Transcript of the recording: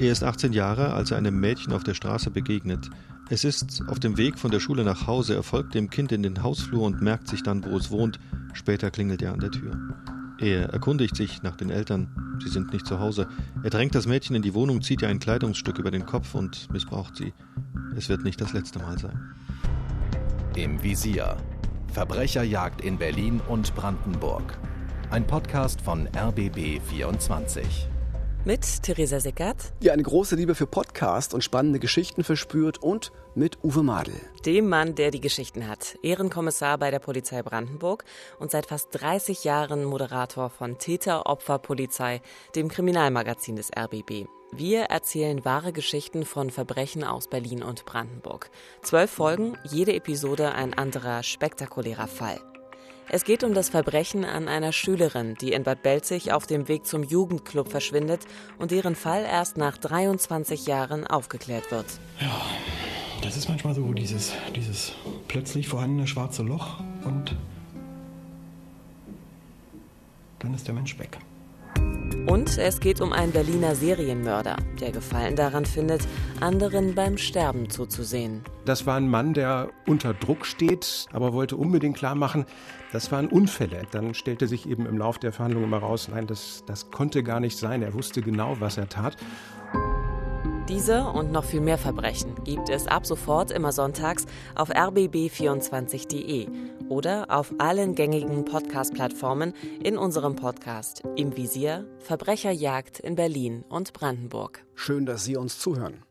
Er ist 18 Jahre, als er einem Mädchen auf der Straße begegnet. Es ist auf dem Weg von der Schule nach Hause, er folgt dem Kind in den Hausflur und merkt sich dann, wo es wohnt. Später klingelt er an der Tür. Er erkundigt sich nach den Eltern. Sie sind nicht zu Hause. Er drängt das Mädchen in die Wohnung, zieht ihr ein Kleidungsstück über den Kopf und missbraucht sie. Es wird nicht das letzte Mal sein. Im Visier. Verbrecherjagd in Berlin und Brandenburg. Ein Podcast von RBB 24 mit Theresa Sickert, die eine große Liebe für Podcast und spannende Geschichten verspürt und mit Uwe Madel. Dem Mann, der die Geschichten hat. Ehrenkommissar bei der Polizei Brandenburg und seit fast 30 Jahren Moderator von Täter-Opfer-Polizei, dem Kriminalmagazin des RBB. Wir erzählen wahre Geschichten von Verbrechen aus Berlin und Brandenburg. Zwölf Folgen, jede Episode ein anderer spektakulärer Fall. Es geht um das Verbrechen an einer Schülerin, die in Bad Belzig auf dem Weg zum Jugendclub verschwindet und deren Fall erst nach 23 Jahren aufgeklärt wird. Ja, das ist manchmal so dieses, dieses plötzlich vorhandene schwarze Loch und dann ist der Mensch weg. Und es geht um einen Berliner Serienmörder, der Gefallen daran findet, anderen beim Sterben zuzusehen. Das war ein Mann, der unter Druck steht, aber wollte unbedingt klar machen, das waren Unfälle. Dann stellte sich eben im Lauf der Verhandlungen immer raus, nein, das, das konnte gar nicht sein. Er wusste genau, was er tat. Diese und noch viel mehr Verbrechen gibt es ab sofort immer sonntags auf rbb24.de oder auf allen gängigen Podcast-Plattformen in unserem Podcast Im Visier Verbrecherjagd in Berlin und Brandenburg. Schön, dass Sie uns zuhören.